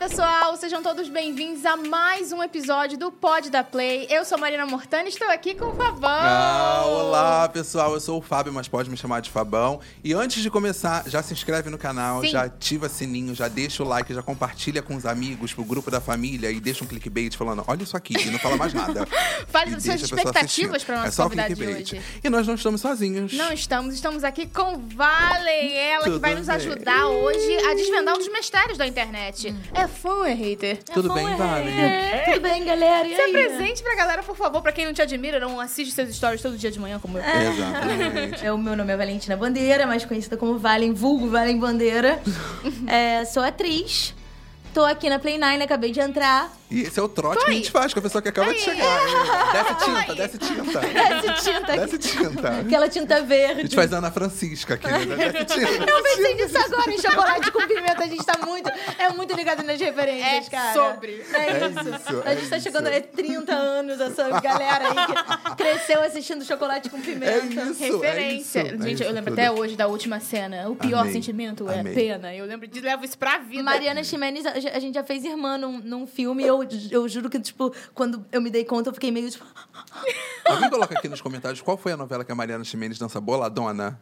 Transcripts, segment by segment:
pessoal, sejam todos bem-vindos a mais um episódio do Pod da Play. Eu sou Marina Mortani e estou aqui com o Fabão. Ah, olá, pessoal. Eu sou o Fábio, mas pode me chamar de Fabão. E antes de começar, já se inscreve no canal, Sim. já ativa sininho, já deixa o like, já compartilha com os amigos, pro grupo da família e deixa um clickbait falando: olha isso aqui, e não fala mais nada. Fale das suas expectativas para nossa É só convidada de hoje. E nós não estamos sozinhos. Não estamos, estamos aqui com Valen, ela que Tudo vai nos bem. ajudar hoje a desvendar um dos mistérios da internet. É fã ou é hater? Tudo bem, Vale? Tudo bem, galera? E Se aí? apresente pra galera, por favor, pra quem não te admira, não assiste seus stories todo dia de manhã como eu. Exatamente. É, o meu nome é Valentina Bandeira, mais conhecida como Valen, vulgo Valen Bandeira. É, sou atriz. Tô aqui na Play 9, acabei de entrar. E esse é o trote que a gente faz com a pessoa que acaba de chegar. Desce tinta, desce tinta. Desce tinta aqui. Desce tinta. Aquela tinta A verde. gente faz Ana Francisca aqui, né? Desce tinta. Eu pensei nisso agora, em chocolate com pimenta. A gente tá muito... É muito ligado nas referências, É cara. sobre. É É isso. isso, a é gente tá isso. chegando a 30 anos, essa galera aí que cresceu assistindo chocolate com pimenta. É isso. Referência. é isso, é Gente, eu lembro tudo. até hoje da última cena. O pior Amei. sentimento é Amei. a pena. Eu lembro de levo isso pra vida. Mariana Ximenes, a gente já fez irmã num, num filme e eu, eu juro que, tipo, quando eu me dei conta, eu fiquei meio, tipo... Alguém coloca aqui nos comentários qual foi a novela que a Mariana Ximenes dança boladona?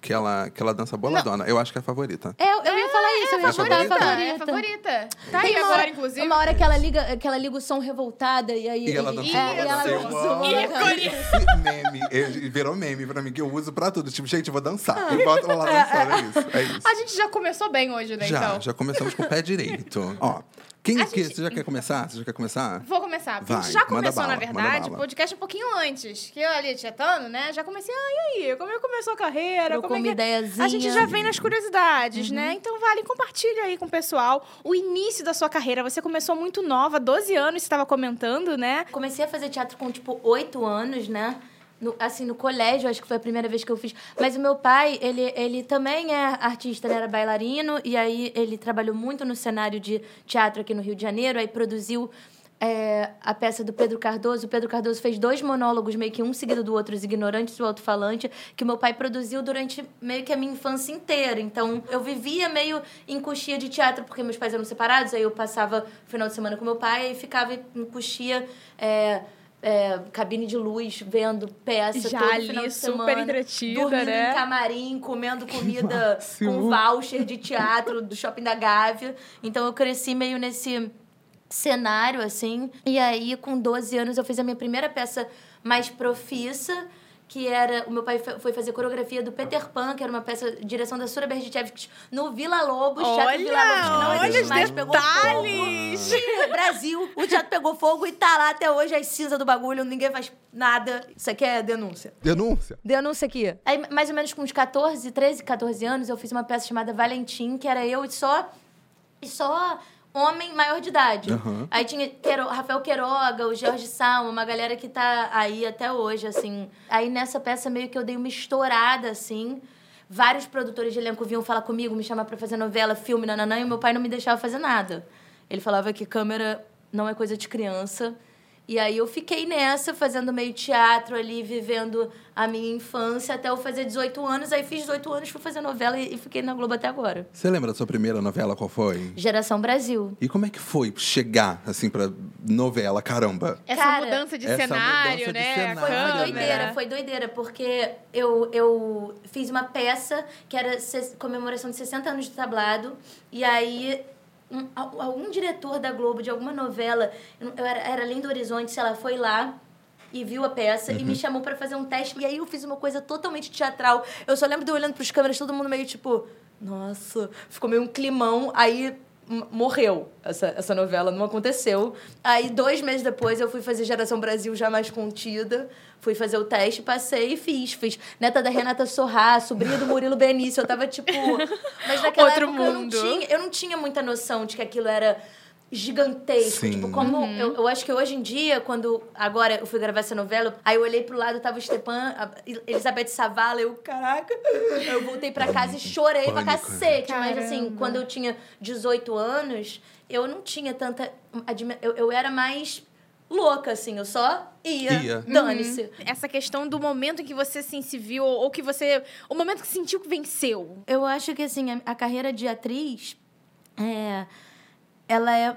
Que ela, que ela dança boladona. Eu acho que é a favorita. É, eu ia falar isso, eu ia é favorita? favorita. É a favorita. Tá aí agora, hora- inclusive. Uma hora que ela liga, que ela liga o som revoltada e aí... E ela dança é, e ela dança Eu boladona. esse meme. Virou meme pra mim, que eu uso pra tudo. Tipo, gente, eu vou dançar. E bota ela lá dançando. É isso. É isso. A gente já começou bem hoje, né, Já, então? já começamos com o pé direito. Ó, quem A que, gente- você já quer começar? Você já quer começar? Vou começar. porque a gente Vai, já começou, bala, na verdade, o podcast um pouquinho antes. Que eu ali tietando, né? Já comecei, ah, e aí? Como é que começou a carreira? Trocou Como é uma que... ideiazinha. A gente já vem nas curiosidades, Uhum. né? Então, vale, compartilha aí com o pessoal o início da sua carreira. Você começou muito nova, 12 anos, você estava comentando, né? Comecei a fazer teatro com, tipo, oito anos, né? No- assim, no colégio, acho que foi a primeira vez que eu fiz. Mas o meu pai, ele, ele também é artista, ele era bailarino. E aí, ele trabalhou muito no cenário de teatro aqui no Rio de Janeiro. Aí, produziu é, a peça do Pedro Cardoso. O Pedro Cardoso fez dois monólogos, meio que um seguido do outro, Os Ignorantes e o Alto-Falante, que meu pai produziu durante meio que a minha infância inteira. Então, eu vivia meio em coxia de teatro, porque meus pais eram separados. Aí, eu passava o final de semana com meu pai e ficava em coxia... É, é, cabine de luz, vendo peça Já todo ali, final de super semana, entretida, dormindo né? em camarim, comendo comida com voucher de teatro do Shopping da Gávea. Então eu cresci meio nesse cenário, assim. E aí, com 12 anos, eu fiz a minha primeira peça mais profissa, que era... O meu pai foi fazer coreografia do Peter Pan, que era uma peça de direção da Sura Berdichevsky, no Vila Lobos. Teatro Vila Lobos, que não olha existe mais, pegou detalhes! fogo. Ih, Brasil, o teatro pegou fogo e tá lá até hoje as cinzas do bagulho, ninguém faz nada. Isso aqui é denúncia. Denúncia. Denúncia aqui. Aí, mais ou menos com uns 14, 13, 14 anos, eu fiz uma peça chamada Valentim, que era eu e só. E só homem maior de idade. Aham. Aí tinha Quero, Rafael Queiroga, o Jorge Salma, uma galera que tá aí até hoje, assim. Aí nessa peça meio que eu dei uma estourada, assim. Vários produtores de elenco vinham falar comigo, me chamar pra fazer novela, filme, nananã, e meu pai não me deixava fazer nada. Ele falava que câmera não é coisa de criança. E aí eu fiquei nessa, fazendo meio teatro ali, vivendo a minha infância até eu fazer 18 anos. Aí fiz 18 anos, fui fazer novela e fiquei na Globo até agora. Você lembra da sua primeira novela, qual foi? Geração Brasil. E como é que foi chegar, assim, pra novela, caramba? Essa Cara, mudança de essa cenário, mudança de né? cenário. Foi, Câmera. doideira, foi doideira, porque eu, eu fiz uma peça que era comemoração de 60 anos de tablado, e aí um, al- algum diretor da Globo, de alguma novela, eu, era, era Além do Horizonte, sei lá, foi lá e viu a peça e me chamou pra fazer um teste, e aí eu fiz uma coisa totalmente teatral. Eu só lembro de eu olhando pros câmeras, todo mundo meio tipo, nossa, ficou meio um climão, aí morreu essa, essa novela, não aconteceu. Aí, dois meses depois, eu fui fazer Geração Brasil já mais contida. Fui fazer o teste, passei e fiz. Fiz neta da Renata Sorrá, sobrinha do Murilo Benício. Eu tava, tipo... Mas naquela Outro época eu não, mundo. tinha, eu não tinha muita noção de que aquilo era gigantesco. Sim. Tipo, como... Eu, eu acho que hoje em dia, quando... Agora eu fui gravar essa novela, aí eu olhei pro lado, tava o Stepan, a Elizabeth Savala, eu... Caraca! Eu voltei pra casa e chorei pra Pânico. cacete. Mas, assim, Caramba. quando eu tinha 18 anos, eu não tinha tanta... Eu, eu era mais louca, assim. Eu só ia. Ia. Dane-se. Essa questão do momento em que você assim, se viu, ou que você. O momento que sentiu que venceu. Eu acho que, assim, a, a carreira de atriz é, ela é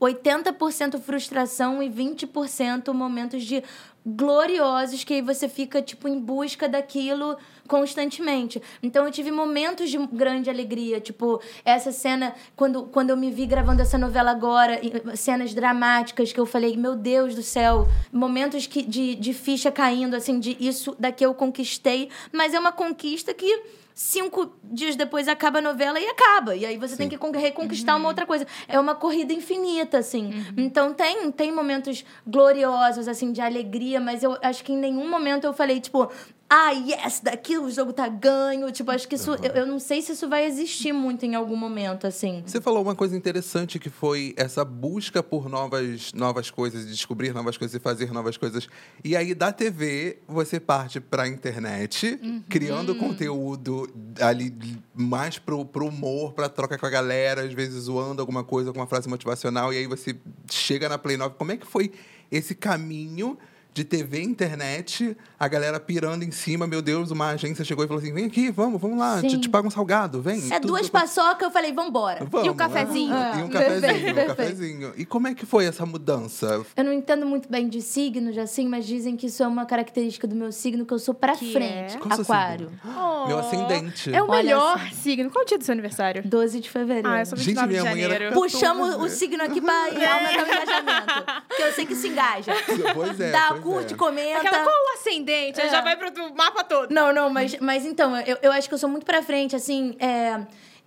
80% frustração e 20% momentos de gloriosos que você fica tipo em busca daquilo constantemente. Então eu tive momentos de grande alegria, tipo essa cena quando quando eu me vi gravando essa novela agora, cenas dramáticas que eu falei, meu Deus do céu, momentos que de, de ficha caindo assim de isso daqui eu conquistei, mas é uma conquista que cinco dias depois acaba a novela e acaba. E aí você Sim. tem que reconquistar uhum. uma outra coisa. É uma corrida infinita, assim. Uhum. Então tem, tem momentos gloriosos, assim, de alegria, mas eu acho que em nenhum momento eu falei, tipo, ah, yes, daqui o jogo tá ganho. Tipo, acho que isso. Uhum. Eu, eu, não sei se isso vai existir muito em algum momento, assim. Você falou uma coisa interessante que foi essa busca por novas, novas coisas, descobrir novas coisas e fazer novas coisas. E aí, da TV, você parte pra internet, uhum. criando conteúdo ali mais pro, pro humor, pra troca com a galera, às vezes zoando alguma coisa com uma frase motivacional. E aí você chega na Play 9. Como é que foi esse caminho? De TV, internet, a galera pirando em cima, meu Deus, uma agência chegou e falou assim: vem aqui, vamos, vamos lá, te, te paga um salgado, vem. É duas paçoca, eu falei, vambora. Vamos, e o cafezinho? É. E um cafezinho, um cafezinho. E como é que foi essa mudança? Eu não entendo muito bem de signos, assim, mas dizem que isso é uma característica do meu signo, que eu sou pra que frente. É? Aquário. Oh, meu ascendente. É o melhor signo. Qual é o dia do seu aniversário? 12 de fevereiro. Ah, eu sou 29 Gente, de janeiro. Puxamos o signo aqui pra aumentar o engajamento. Porque eu sei que se engaja. Pois é. Dá, curte, é. comenta. Aquela, qual o ascendente? É. Já vai pro mapa todo. Não, não, mas, mas então, eu, eu acho que eu sou muito pra frente, assim, é,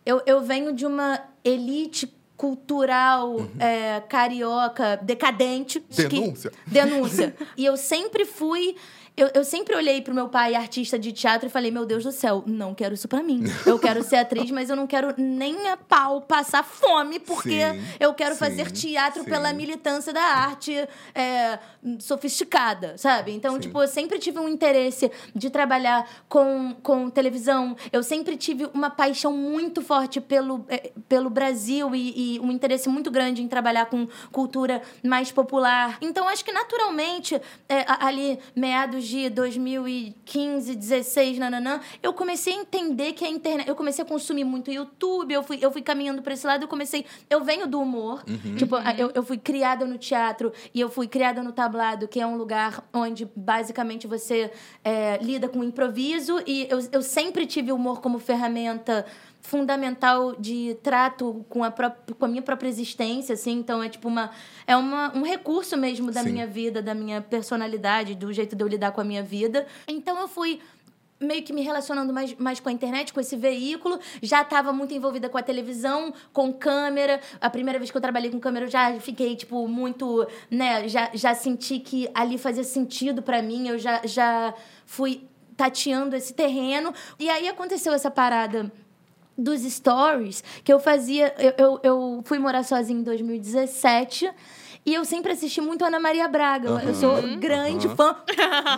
eu, eu venho de uma elite cultural uhum. é, carioca decadente. Denúncia. Que, denúncia. e eu sempre fui eu, eu sempre olhei pro meu pai, artista de teatro, e falei: Meu Deus do céu, não quero isso pra mim. Eu quero ser atriz, mas eu não quero nem a pau passar fome, porque sim, eu quero sim, fazer teatro sim. pela militância da arte é, sofisticada, sabe? Então, tipo, eu sempre tive um interesse de trabalhar com, com televisão. Eu sempre tive uma paixão muito forte pelo, é, pelo Brasil e, e um interesse muito grande em trabalhar com cultura mais popular. Então, acho que naturalmente, é, ali, meados de 2015, 16, nananã, eu comecei a entender que a internet. Eu comecei a consumir muito YouTube, eu fui, eu fui caminhando para esse lado, eu comecei. Eu venho do humor. Uhum. Tipo, uhum. eu, eu fui criada no teatro e eu fui criada no tablado, que é um lugar onde basicamente você é, lida com improviso, e eu, eu sempre tive o humor como ferramenta fundamental de trato com a, própria, com a minha própria existência, assim. Então, é tipo uma... É uma, um recurso mesmo da Sim. minha vida, da minha personalidade, do jeito de eu lidar com a minha vida. Então, eu fui meio que me relacionando mais, mais com a internet, com esse veículo. Já estava muito envolvida com a televisão, com câmera. A primeira vez que eu trabalhei com câmera, eu já fiquei, tipo, muito, né? Já, já senti que ali fazia sentido para mim. Eu já, já fui tateando esse terreno. E aí aconteceu essa parada dos stories que eu fazia. Eu, eu, eu fui morar sozinha em 2017. E eu sempre assisti muito Ana Maria Braga. Uhum. Eu sou grande uhum. fã.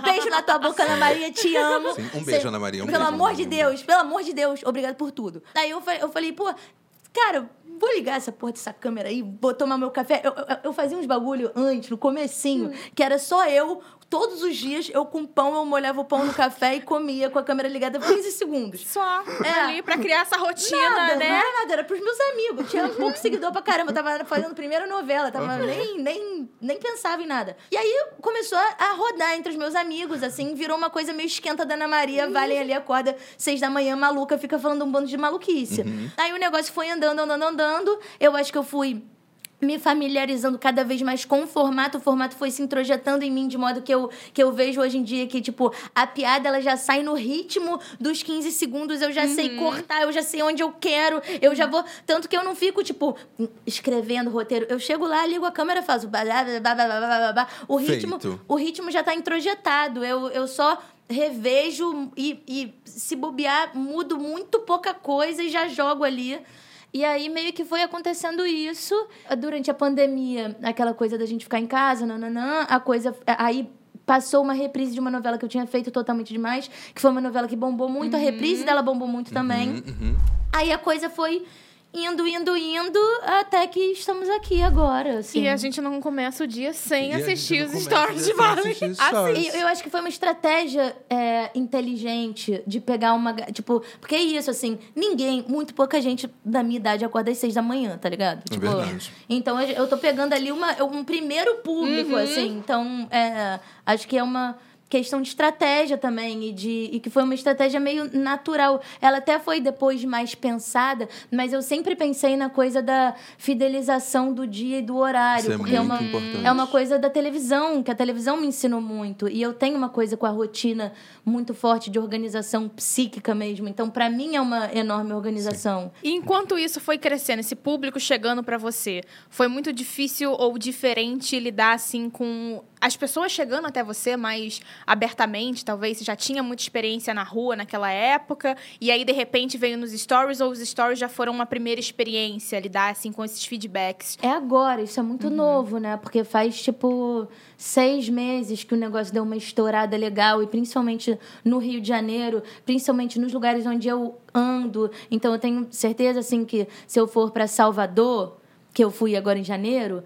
Beijo na tua boca, Ana Maria, te amo. Sim, um beijo, Cê, Ana Maria. Um pelo beijo, amor de Deus, pelo amor de Deus, obrigado por tudo. Aí eu, eu falei, pô, cara, vou ligar essa porra dessa câmera aí, vou tomar meu café. Eu, eu, eu fazia uns bagulho antes, no comecinho, hum. que era só eu todos os dias, eu com pão, eu molhava o pão no café e comia com a câmera ligada 15 segundos. Só. É. Ali pra criar essa rotina, nada, né? Não era nada, era pros meus amigos. Tinha um pouco seguidor pra caramba. Eu tava fazendo primeira novela, tava nem, nem, nem pensava em nada. E aí começou a, a, rodar entre os meus amigos, assim, virou uma coisa meio esquenta da Ana Maria. Uhum. Valem ali, acorda seis da manhã, maluca, fica falando um bando de maluquice. Uhum. Aí o negócio foi andando, andando, andando. Eu acho que eu fui me familiarizando cada vez mais com o formato, o formato foi se introjetando em mim de modo que eu, que eu vejo hoje em dia que, tipo, a piada ela já sai no ritmo dos 15 segundos, eu já uhum. sei cortar, eu já sei onde eu quero, eu já vou. Tanto que eu não fico, tipo, escrevendo roteiro. Eu chego lá, ligo a câmera faço. O ritmo, o ritmo já está introjetado. Eu, eu só revejo e, e se bobear, mudo muito pouca coisa e já jogo ali. E aí meio que foi acontecendo isso durante a pandemia, aquela coisa da gente ficar em casa, nananã, a coisa aí passou uma reprise de uma novela que eu tinha feito totalmente demais, que foi uma novela que bombou muito, uhum. a reprise dela bombou muito uhum, também. Uhum. Aí a coisa foi indo, indo, indo, até que estamos aqui agora, assim. E a gente não começa o dia sem E assistir os stories de Vale. Assim. eu acho que foi uma estratégia é, inteligente de pegar uma. Tipo, porque é isso, assim, ninguém, muito pouca gente da minha idade acorda às seis da manhã, tá ligado? É Tipo, verdade. então eu tô pegando ali uma, um primeiro público, assim. Então, é, acho que é uma questão de estratégia também e de e que foi uma estratégia meio natural. Ela até foi depois mais pensada, mas eu sempre pensei na coisa da fidelização do dia e do horário, Isso é porque é muito uma importante. é uma coisa da televisão, que a televisão me ensinou muito. E eu tenho uma coisa com a rotina muito forte de organização psíquica mesmo. Então, para mim, é uma enorme organização. E enquanto isso foi crescendo, esse público chegando pra você, foi muito difícil ou diferente lidar assim com as pessoas chegando até você mais abertamente, talvez você já tinha muita experiência na rua naquela época, e aí de repente veio nos stories ou os stories já foram uma primeira experiência lidar assim com esses feedbacks. É agora, isso é muito novo, né? Porque faz, tipo, seis meses que o negócio deu uma estourada legal, e principalmente no Rio de Janeiro, principalmente nos lugares onde eu ando. Então, eu tenho certeza, assim, que se eu for para Salvador, que eu fui agora em janeiro,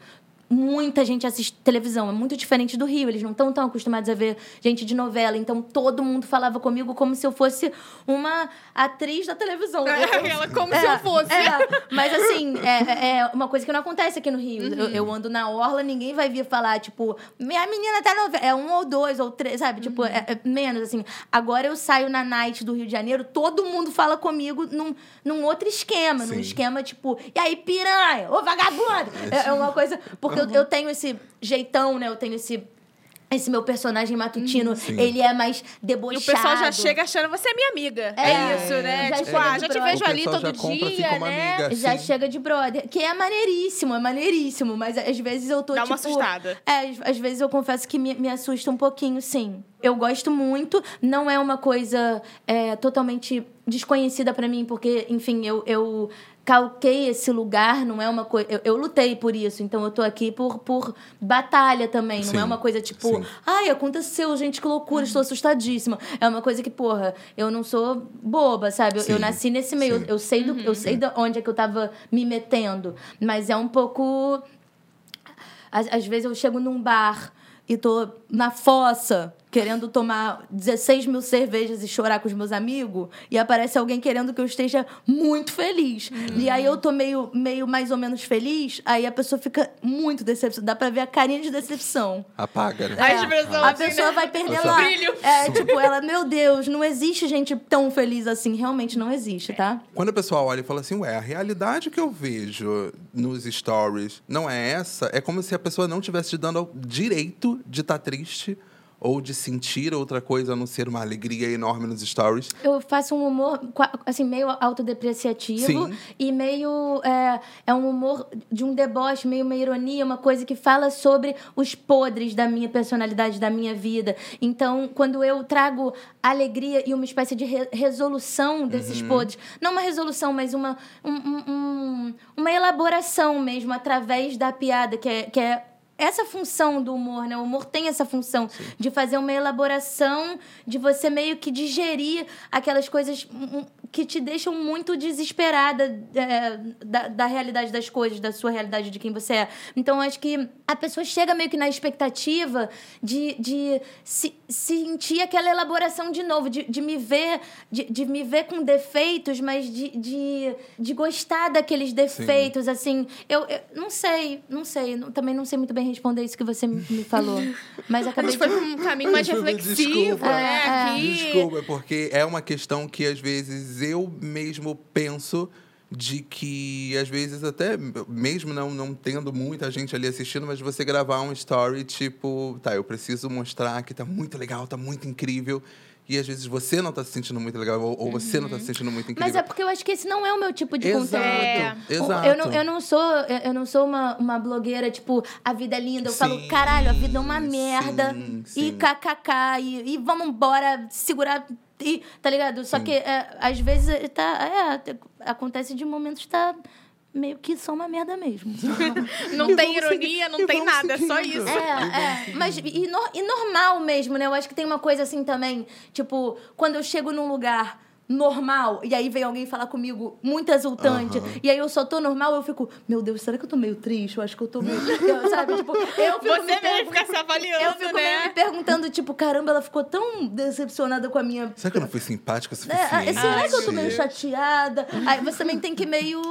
muita gente assiste televisão. É muito diferente do Rio. Eles não estão tão acostumados a ver gente de novela. Então, todo mundo falava comigo como se eu fosse uma atriz da televisão. Ela como se eu fosse. É, mas assim, é, é uma coisa que não acontece aqui no Rio. Eu, eu ando na orla, ninguém vai vir falar, tipo, minha menina tá novela. É um ou dois ou três, sabe? Tipo, é, é menos, assim. Agora eu saio na night do Rio de Janeiro, todo mundo fala comigo num, num outro esquema. Num Sim. esquema, tipo, e aí, piranha? Ô, vagabundo! É, é uma coisa. Porque eu, eu tenho esse jeitão, né? Eu tenho esse. Esse meu personagem matutino, ele é mais E debochado. o pessoal já chega achando, você é minha amiga. É, É, isso, né? já tipo, chega ah, de já te vejo O ali todo dia, uma né? amiga. Já Sim. chega de brother. Que é maneiríssimo, é maneiríssimo. Mas às vezes eu tô, Dá tipo... uma assustada. É, às, vezes eu confesso que me, me assusta um pouquinho, sim. Eu gosto muito. Não é uma coisa é, totalmente desconhecida pra mim. Porque, enfim, eu... eu calquei esse lugar, não é uma coisa... Eu, eu lutei por isso, então eu tô aqui por, por batalha também. Não Sim, é uma coisa tipo... sim. Ai, aconteceu, gente, que loucura, estou assustadíssima. É uma coisa que, porra, eu não sou boba, sabe? Eu, eu nasci nesse meio. sim. Eu sei, do, eu sei de onde é que eu tava me metendo. Mas é um pouco. Às, às vezes eu chego num bar e tô na fossa, querendo tomar 16 mil cervejas e chorar com os meus amigos, e aparece alguém querendo que eu esteja muito feliz. E aí eu tô meio, meio mais ou menos feliz, aí a pessoa fica muito decepcionada. Dá pra ver a carinha de decepção. Apaga, né? A É, expressão, a assim, pessoa né? vai perder lá. Brilho. É, tipo, ela, meu Deus, não existe gente tão feliz assim. Realmente não existe, tá? Quando o pessoal olha e fala assim, ué, a realidade que eu vejo nos stories não é essa, é como se a pessoa não tivesse te dando o direito de estar triste ou de sentir outra coisa a não ser uma alegria enorme nos stories. Eu faço um humor, assim, meio autodepreciativo Sim. e meio. É, é um humor de um deboche, meio uma ironia, uma coisa que fala sobre os podres da minha personalidade, da minha vida. Então, quando eu trago alegria e uma espécie de re- resolução desses podres, não uma resolução, mas uma, um- um- um- uma elaboração mesmo, através da piada, que é. Que é essa função do humor, né? O humor tem essa função de fazer uma elaboração, de você meio que digerir aquelas coisas hum, hum, que te deixam muito desesperada é, da, da realidade das coisas, da sua realidade de quem você é. Então, acho que a pessoa chega meio que na expectativa de, de se, sentir aquela elaboração de novo, de, de me ver, de, de me ver com defeitos, mas de, de, de gostar daqueles defeitos, assim. Eu, eu não sei, não sei. também não sei muito bem responder isso que você me falou. Mas A acabei gente foi de... pra um caminho mais reflexivo, desculpa. É, é. Aqui. Desculpa, porque é uma questão que às vezes eu mesmo penso de que, às vezes, até mesmo não, não tendo muita gente ali assistindo, mas você gravar um story tipo, tá, eu preciso mostrar que tá muito legal, tá muito incrível. E às vezes você não tá se sentindo muito legal, ou, ou você não tá se sentindo muito incrível. Mas é porque eu acho que esse não é o meu tipo de Exato, conteúdo. É. exato. Eu não, eu não sou, eu não sou uma, uma blogueira, tipo, a vida é linda. Eu Sim, falo, caralho, a vida é uma merda. sim, E sim. kkk, e, e vamos embora, segurar. E, tá ligado? Só que é, às vezes tá. É, acontece de momentos que tá meio que são uma merda mesmo. Não E tem seguir- ironia, não tem nada, é só seguindo. isso. É, é. Mas e, no- e normal mesmo, né? Eu acho que tem uma coisa assim também, tipo, quando eu chego num lugar normal, e aí vem alguém falar comigo muito exultante, Aham. e aí eu só tô normal, eu fico, meu Deus, será que eu tô meio triste? Eu acho que eu tô meio. sabe? Tipo, eu fico Você me mesmo fica se avaliando, Eu fico né? meio me perguntando, tipo, caramba, ela ficou tão decepcionada com a minha. Será que eu não fui simpática o Né? Ah, suficiente? Será que eu tô meio chateada? Aí você também tem que meio.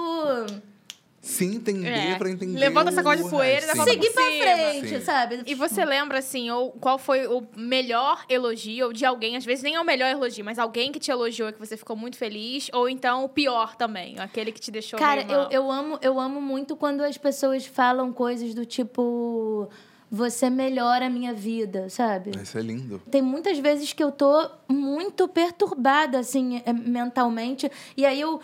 Se entender É. pra entender. Levanta essa coisa de poeira e resto. levanta Seguir pra frente, Sim. sabe? E você lembra, assim, ou qual foi o melhor elogio de alguém? Às vezes nem é o melhor elogio, mas alguém que te elogiou e que você ficou muito feliz. Ou então o pior também, aquele que te deixou Cara, meio eu, mal. eu, amo, eu amo muito quando as pessoas falam coisas do tipo. Você melhora a minha vida, sabe? Isso é lindo. Tem muitas vezes que eu tô muito perturbada, assim, mentalmente. E aí eu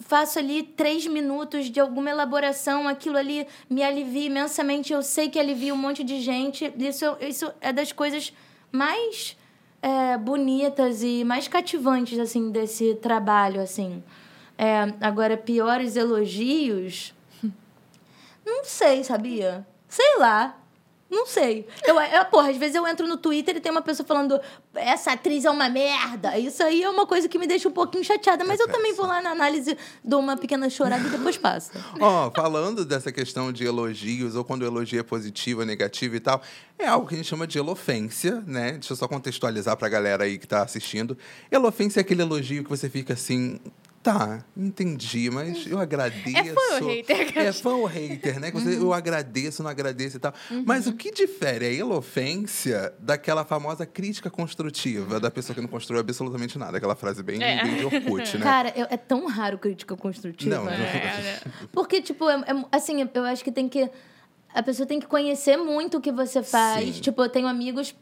faço ali três minutos de alguma elaboração, aquilo ali me alivia imensamente. Eu sei que alivia um monte de gente. Isso, isso é das coisas mais eh, bonitas e mais cativantes, assim, desse trabalho, assim. É, agora, piores elogios... Não sei, sabia? Sei lá. Não sei. Eu, eu, porra, às vezes eu entro no Twitter e tem uma pessoa falando essa atriz é uma merda. Isso aí é uma coisa que me deixa um pouquinho chateada. Mas eu também vou lá na análise, dou uma pequena chorada e depois passa. Ó, falando dessa questão de elogios, ou quando o elogio é positivo ou negativo e tal, é algo que a gente chama de elofência, né? Deixa eu só contextualizar pra galera aí que tá assistindo. Elofência é aquele elogio que você fica assim. Tá, entendi, mas eu agradeço. É fã ou hater? É fã ou hater, né? Que você, Eu agradeço, não agradeço e tal. Mas o que difere a elofência daquela famosa crítica construtiva da pessoa que não construiu absolutamente nada? Aquela frase bem, É. bem de Orkut, né? Cara, eu- é tão raro crítica construtiva. Não, É, né? Porque, tipo, é- é- assim, eu acho que tem que. A pessoa tem que conhecer muito o que você faz. Sim. Tipo, eu tenho amigos.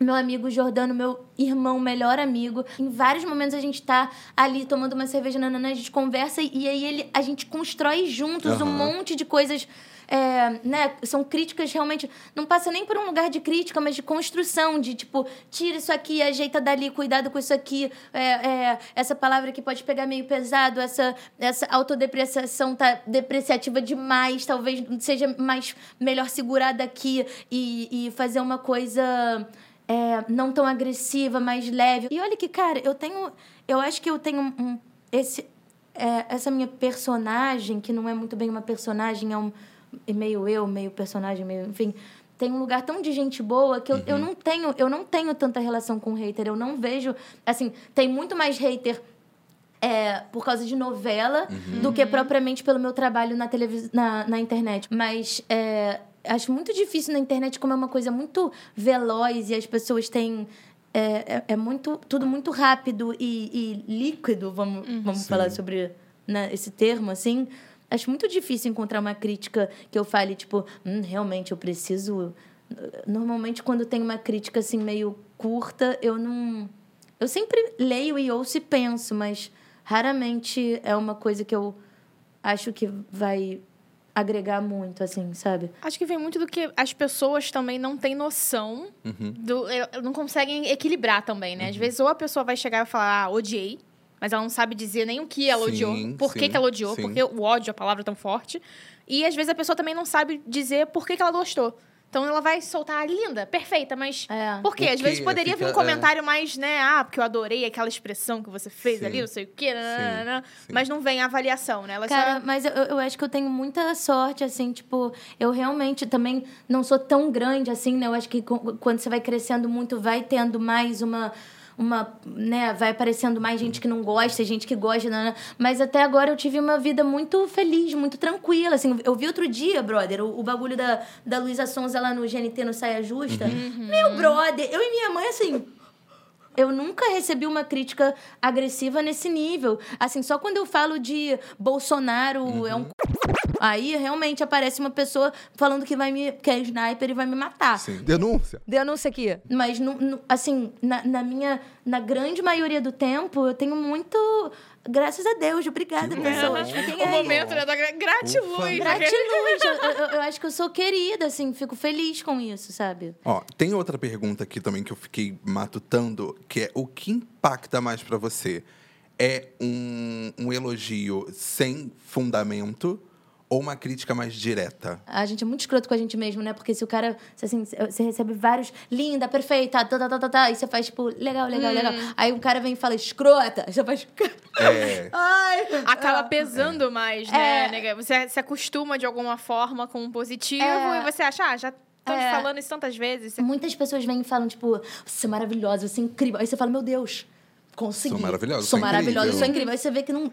Meu amigo Jordano, meu irmão, melhor amigo. Em vários momentos a gente tá ali tomando uma cerveja, nanana, a gente conversa e aí ele, a gente constrói juntos um Aham. monte de coisas. é, né? São críticas realmente. Não passa nem por um lugar de crítica, mas de construção, de tipo, tira isso aqui, ajeita dali, cuidado com isso aqui. é, é, essa palavra que pode pegar meio pesado, essa, essa autodepreciação tá depreciativa demais, talvez seja mais melhor segurada aqui e, e fazer uma coisa. É, não tão agressiva, mais leve. E olha que, cara, eu tenho. Eu acho que eu tenho um. esse, é, essa minha personagem, que não é muito bem uma personagem, é um meio eu, meio personagem, meio, enfim, tem um lugar tão de gente boa que eu, eu não tenho, eu não tenho tanta relação com hater, eu não vejo, assim, tem muito mais hater é, por causa de novela do que propriamente pelo meu trabalho na, televis na, na internet. Mas é, acho muito difícil na internet, como é uma coisa muito veloz e as pessoas têm. É, é, é muito, tudo muito rápido e, e líquido, vamos, vamos Sim. falar sobre né, esse termo, assim. Acho muito difícil encontrar uma crítica que eu fale, tipo, hum, realmente eu preciso. Normalmente, quando tem uma crítica assim meio curta, eu não. Eu sempre leio e ouço e penso, mas raramente é uma coisa que eu acho que vai agregar muito, assim, sabe? Acho que vem muito do que as pessoas também não têm noção Uhum. do. eh, Não conseguem equilibrar também, né? Às vezes, ou a pessoa vai chegar e falar, ah, odiei, mas ela não sabe dizer nem o que ela Sim, odiou, por que, sim, que ela odiou, sim. porque o ódio, a palavra é tão forte. E às vezes a pessoa também não sabe dizer por que, que ela gostou. Então ela vai soltar, linda, perfeita, mas. É. Por quê? Às vezes poderia vir Fica- um comentário mais, né? Ah, porque eu adorei aquela expressão que você fez Sim. ali, não sei o quê, nananana, sim. mas não vem a avaliação, né? Ela Cara, só... mas eu, eu acho que eu tenho muita sorte, assim, tipo, eu realmente também não sou tão grande assim, né? Eu acho que quando você vai crescendo muito, vai tendo mais uma. Uma, né, vai aparecendo mais gente que não gosta, gente que gosta, né? mas até agora eu tive uma vida muito feliz, muito tranquila, assim, eu vi outro dia, brother, o, o bagulho da, da Luísa Sonza lá no GNT, no Saia Justa, meu brother, eu e minha mãe, assim, eu nunca recebi uma crítica agressiva nesse nível. Assim, só quando eu falo de Bolsonaro é um c... aí realmente aparece uma pessoa falando que vai me que é sniper e vai me matar. Sim. Denúncia. Denúncia aqui. Mas, no, no- assim, na, na minha... Na grande maioria do tempo, eu tenho muito... Graças a Deus. Obrigada, Que pessoas. Fiquem O aí. momento, né? Da gra- gratiluz. Gratiluz. Eu, eu, eu acho que eu sou querida, assim. Fico feliz com isso, sabe? Ó, tem outra pergunta aqui também que eu fiquei matutando, que é o que impacta mais pra você? É um, um elogio sem fundamento ou uma crítica mais direta? A gente é muito escroto com a gente mesmo, né? Porque se o cara, assim, você recebe vários, linda, perfeita, tá, tá, tá, tá, tá, e você faz, tipo, legal, legal, legal. Aí um cara vem e fala, escrota, você faz. É. Ai! Acaba pesando mais, né, É. Você se acostuma de alguma forma com um positivo É. e você acha, ah, já tô É. falando isso tantas vezes. Você- Muitas pessoas vêm e falam, tipo, você é maravilhosa, você é incrível. Aí você fala, meu Deus, consegui. Sou maravilhosa, Sou sou maravilhosa, incrível. sou incrível. Aí você vê que não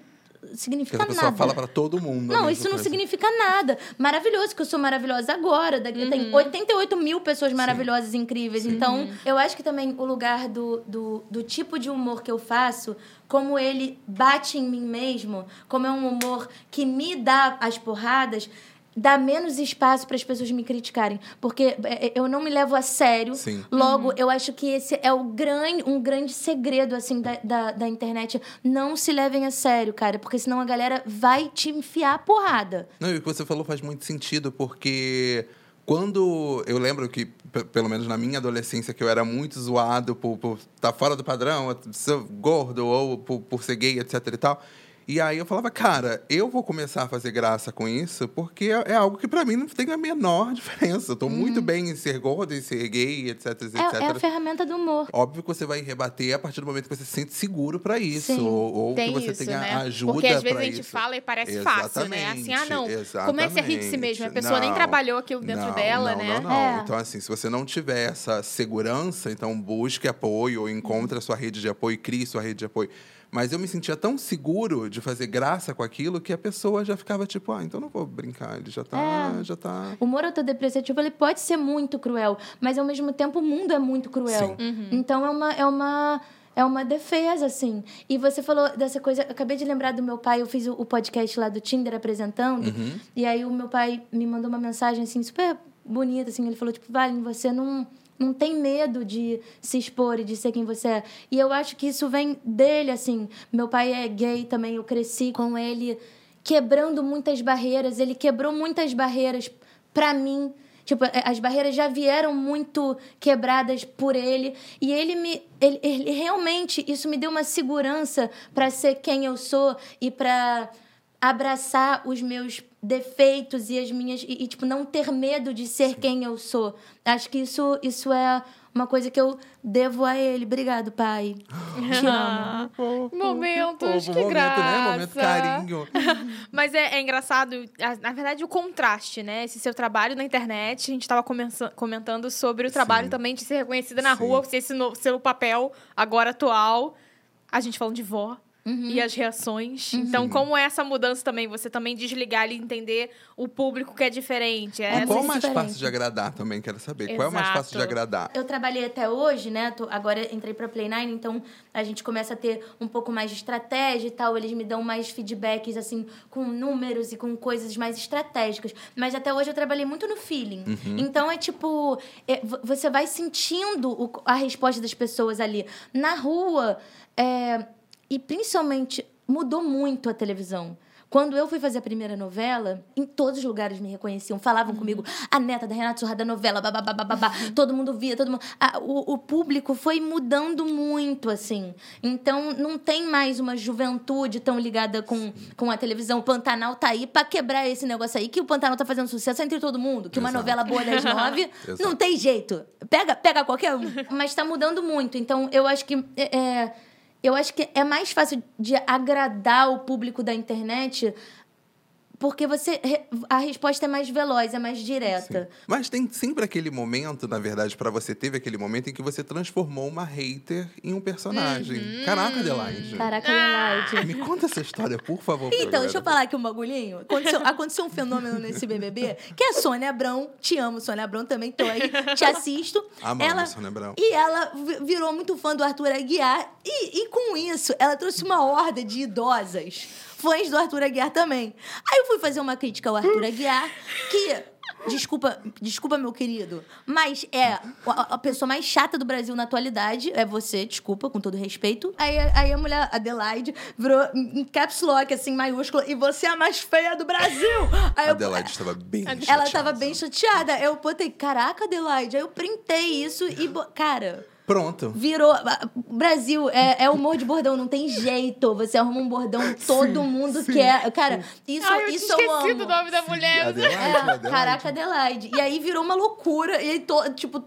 Significa essa pessoa nada. fala pra todo mundo. a Não, isso não coisa. significa nada. Maravilhoso que eu sou maravilhosa agora. Daqui Tem 88 mil pessoas maravilhosas e incríveis. Então, eu acho que também o lugar do, do, do tipo de humor que eu faço, como ele bate em mim mesmo, como é um humor que me dá as porradas. Dá menos espaço para as pessoas me criticarem. Porque é, eu não me levo a sério. Sim. Logo, eu acho que esse é o grande, um grande segredo, assim, da, da, da internet. Não se levem a sério, cara. Porque senão a galera vai te enfiar a porrada. Não, e o que você falou faz muito sentido, porque quando eu lembro que, pe- pelo menos na minha adolescência, que eu era muito zoado por estar fora do padrão, ser gordo ou por, por ser gay, etc e tal. E aí eu falava, cara, eu vou começar a fazer graça com isso, porque é é algo que pra mim não tem a menor diferença. Eu tô muito bem em ser gordo, em ser gay, etc, etc. É, é a ferramenta do humor. Óbvio que você vai rebater a partir do momento que você se sente seguro pra isso. Sim, ou ou Tem que você isso, tenha né? ajuda Porque às vezes a gente isso. fala e parece fácil, né? Assim, ah, não. Exatamente, Comece a rir de si mesmo. A pessoa nem Não, trabalhou aquilo dentro não, dela, não, né? Não, não, É. Então, assim, se você não tiver essa segurança, então busque apoio ou encontre a sua rede de apoio, crie sua rede de apoio. Mas eu me sentia tão seguro de fazer graça com aquilo que a pessoa já ficava tipo, ah, então não vou brincar, ele já tá, É. já tá. O humor autodepreciativo, ele pode ser muito cruel, mas ao mesmo tempo o mundo é muito cruel. Sim. Então é uma, é uma é uma defesa, assim. E você falou dessa coisa, eu acabei de lembrar do meu pai, eu fiz o, o podcast lá do Tinder apresentando, e aí o meu pai me mandou uma mensagem assim super bonita assim, ele falou tipo, Valen, você não não tem medo de se expor e de ser quem você é. E eu acho que isso vem dele, assim. Meu pai é gay também, eu cresci com ele quebrando muitas barreiras. Ele quebrou muitas barreiras pra mim. Tipo, eh, as barreiras já vieram muito quebradas por ele. E ele me. Ele, ele realmente, isso me deu uma segurança pra ser quem eu sou e pra abraçar os meus defeitos e as minhas. E, e, tipo, não ter medo de ser quem eu sou. Acho que isso, isso é uma coisa que eu devo a ele. Obrigado, pai. Te amo. Momentos, Fofo, que momento, graça. né? Momento carinho. Mas é, é engraçado, na verdade, o contraste, né? Esse seu trabalho na internet, a gente estava comentando sobre o trabalho Sim. também de ser reconhecida na Sim. rua, ser esse no- seu papel agora atual. A gente falando de vó. Uhum. E as reações. Então, como é essa mudança também? Você também desligar e entender o público que é diferente. É, É Qual é mais diferente. fácil de agradar também? Quero saber. Qual é o mais Exato. fácil de agradar? Eu trabalhei até hoje, né? Tô- agora entrei pra Play Nine, então a gente começa a ter um pouco mais de estratégia e tal. Eles me dão mais feedbacks, assim, com números e com coisas mais estratégicas. Mas até hoje eu trabalhei muito no feeling. Então é tipo, é, vo- você vai sentindo o- a resposta das pessoas ali. Na rua, é, e principalmente, mudou muito a televisão. Quando eu fui fazer a primeira novela, em todos os lugares me reconheciam, falavam comigo, a neta da Renata Sorra da novela, babá, todo mundo via, todo mundo. Ah, o, o público foi mudando muito, assim. Então, não tem mais uma juventude tão ligada com, com a televisão. O Pantanal tá aí pra quebrar esse negócio aí, que o Pantanal tá fazendo sucesso entre todo mundo, que uma Exato. novela boa das nove não tem jeito. Pega, pega qualquer um. Mas tá mudando muito. Então, eu acho que. é, é, eu acho que é mais fácil de agradar o público da internet porque você a resposta é mais veloz, é mais direta. Mas tem sempre aquele momento, na verdade, pra você teve aquele momento em que você transformou uma hater em um personagem. Uhum. Caraca, Adelaide. Caraca, Ah! Adelaide. Me conta essa história, por favor. Então, deixa eu falar aqui um bagulhinho. Aconteceu, aconteceu um fenômeno nesse BBB, que é a Sônia Abrão. Te amo, Sônia Abrão, também tô aí. Te assisto. Amamos, ela, Sônia Abrão. E ela vi- virou muito fã do Arthur Aguiar. E, e com isso, ela trouxe uma horda de idosas fãs do Arthur Aguiar também. Aí eu fui fazer uma crítica ao Arthur Aguiar, que... Desculpa, desculpa, meu querido, mas é a, a pessoa mais chata do Brasil na atualidade. É você, desculpa, com todo respeito. Aí, aí a mulher, Adelaide, virou em caps lock, assim, maiúsculo, e você é a mais feia do Brasil. Aí eu- Adelaide estava bem ela chateada. tava bem chateada. Eu botei, caraca, Adelaide. Aí eu printei isso e. Cara, Pronto. Virou. Brasil, é, é humor de bordão, não tem jeito. Você arruma um bordão, todo mundo quer. Cara, isso, Ai, eu isso eu amo. esquecido o nome da mulher. Adelaide, É, Adelaide. caraca, Adelaide. E aí virou uma loucura. E aí, to, tipo,